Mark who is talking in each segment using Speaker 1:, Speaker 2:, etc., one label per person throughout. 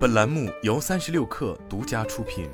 Speaker 1: 本栏目由三十六氪独家出品。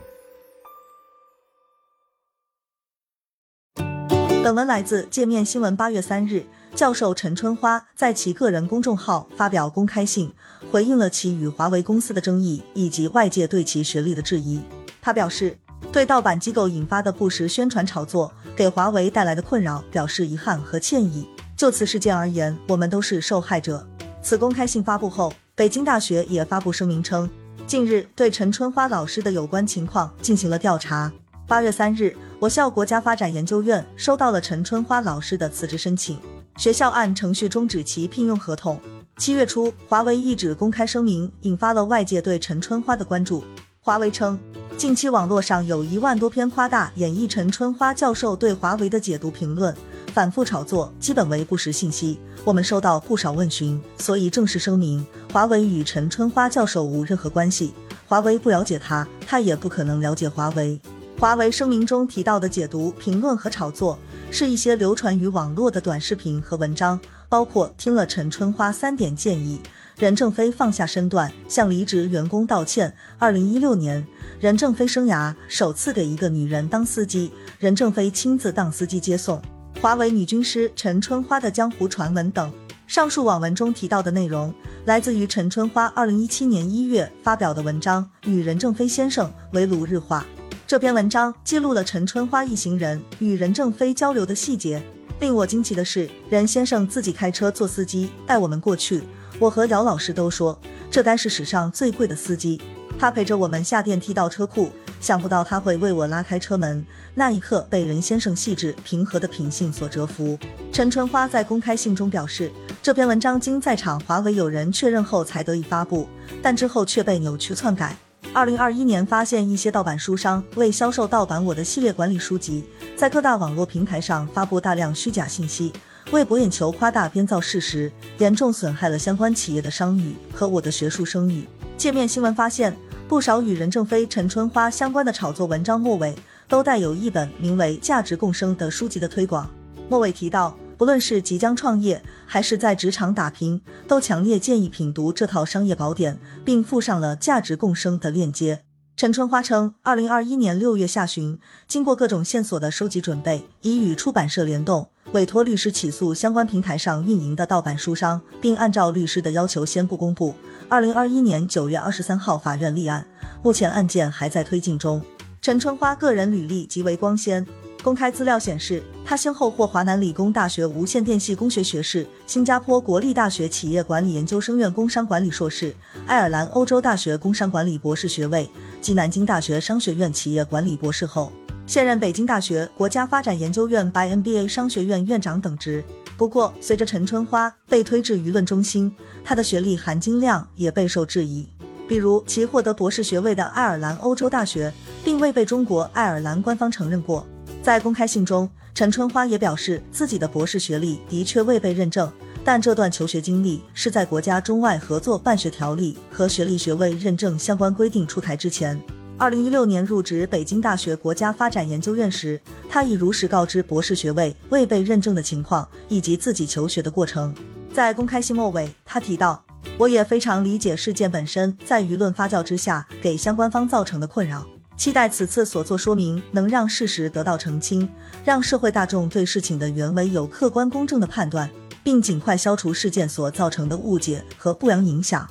Speaker 2: 本文来自界面新闻。八月三日，教授陈春花在其个人公众号发表公开信，回应了其与华为公司的争议以及外界对其学历的质疑。他表示，对盗版机构引发的不实宣传炒作给华为带来的困扰表示遗憾和歉意。就此事件而言，我们都是受害者。此公开信发布后，北京大学也发布声明称，近日对陈春花老师的有关情况进行了调查。八月三日，我校国家发展研究院收到了陈春花老师的辞职申请，学校按程序终止其聘用合同。七月初，华为一纸公开声明引发了外界对陈春花的关注。华为称，近期网络上有一万多篇夸大演绎陈春花教授对华为的解读评论。反复炒作，基本为不实信息。我们收到不少问询，所以正式声明：华为与陈春花教授无任何关系。华为不了解他，他也不可能了解华为。华为声明中提到的解读、评论和炒作，是一些流传于网络的短视频和文章，包括听了陈春花三点建议，任正非放下身段向离职员工道歉。二零一六年，任正非生涯首次给一个女人当司机，任正非亲自当司机接送。华为女军师陈春花的江湖传闻等，上述网文中提到的内容，来自于陈春花二零一七年一月发表的文章《与任正非先生围炉日话》。这篇文章记录了陈春花一行人与任正非交流的细节。令我惊奇的是，任先生自己开车做司机带我们过去。我和姚老师都说，这该是史上最贵的司机。他陪着我们下电梯到车库。想不到他会为我拉开车门，那一刻被任先生细致平和的品性所折服。陈春花在公开信中表示，这篇文章经在场华为友人确认后才得以发布，但之后却被扭曲篡改。二零二一年发现一些盗版书商为销售盗版我的系列管理书籍，在各大网络平台上发布大量虚假信息，为博眼球夸大编造事实，严重损害了相关企业的商誉和我的学术声誉。界面新闻发现。不少与任正非、陈春花相关的炒作文章末尾都带有一本名为《价值共生》的书籍的推广。末尾提到，不论是即将创业还是在职场打拼，都强烈建议品读这套商业宝典，并附上了《价值共生》的链接。陈春花称，二零二一年六月下旬，经过各种线索的收集准备，已与出版社联动，委托律师起诉相关平台上运营的盗版书商，并按照律师的要求先不公布。二零二一年九月二十三号，法院立案，目前案件还在推进中。陈春花个人履历极为光鲜，公开资料显示，他先后获华南理工大学无线电系工学学士、新加坡国立大学企业管理研究生院工商管理硕士、爱尔兰欧洲大学工商管理博士学位及南京大学商学院企业管理博士后，现任北京大学国家发展研究院白 MBA 商学院院长等职。不过，随着陈春花被推至舆论中心，她的学历含金量也备受质疑。比如，其获得博士学位的爱尔兰欧洲大学，并未被中国爱尔兰官方承认过。在公开信中，陈春花也表示自己的博士学历的确未被认证，但这段求学经历是在国家中外合作办学条例和学历学位认证相关规定出台之前。二零一六年入职北京大学国家发展研究院时，他已如实告知博士学位未被认证的情况以及自己求学的过程。在公开信末尾，他提到：“我也非常理解事件本身在舆论发酵之下给相关方造成的困扰，期待此次所作说明能让事实得到澄清，让社会大众对事情的原委有客观公正的判断，并尽快消除事件所造成的误解和不良影响。”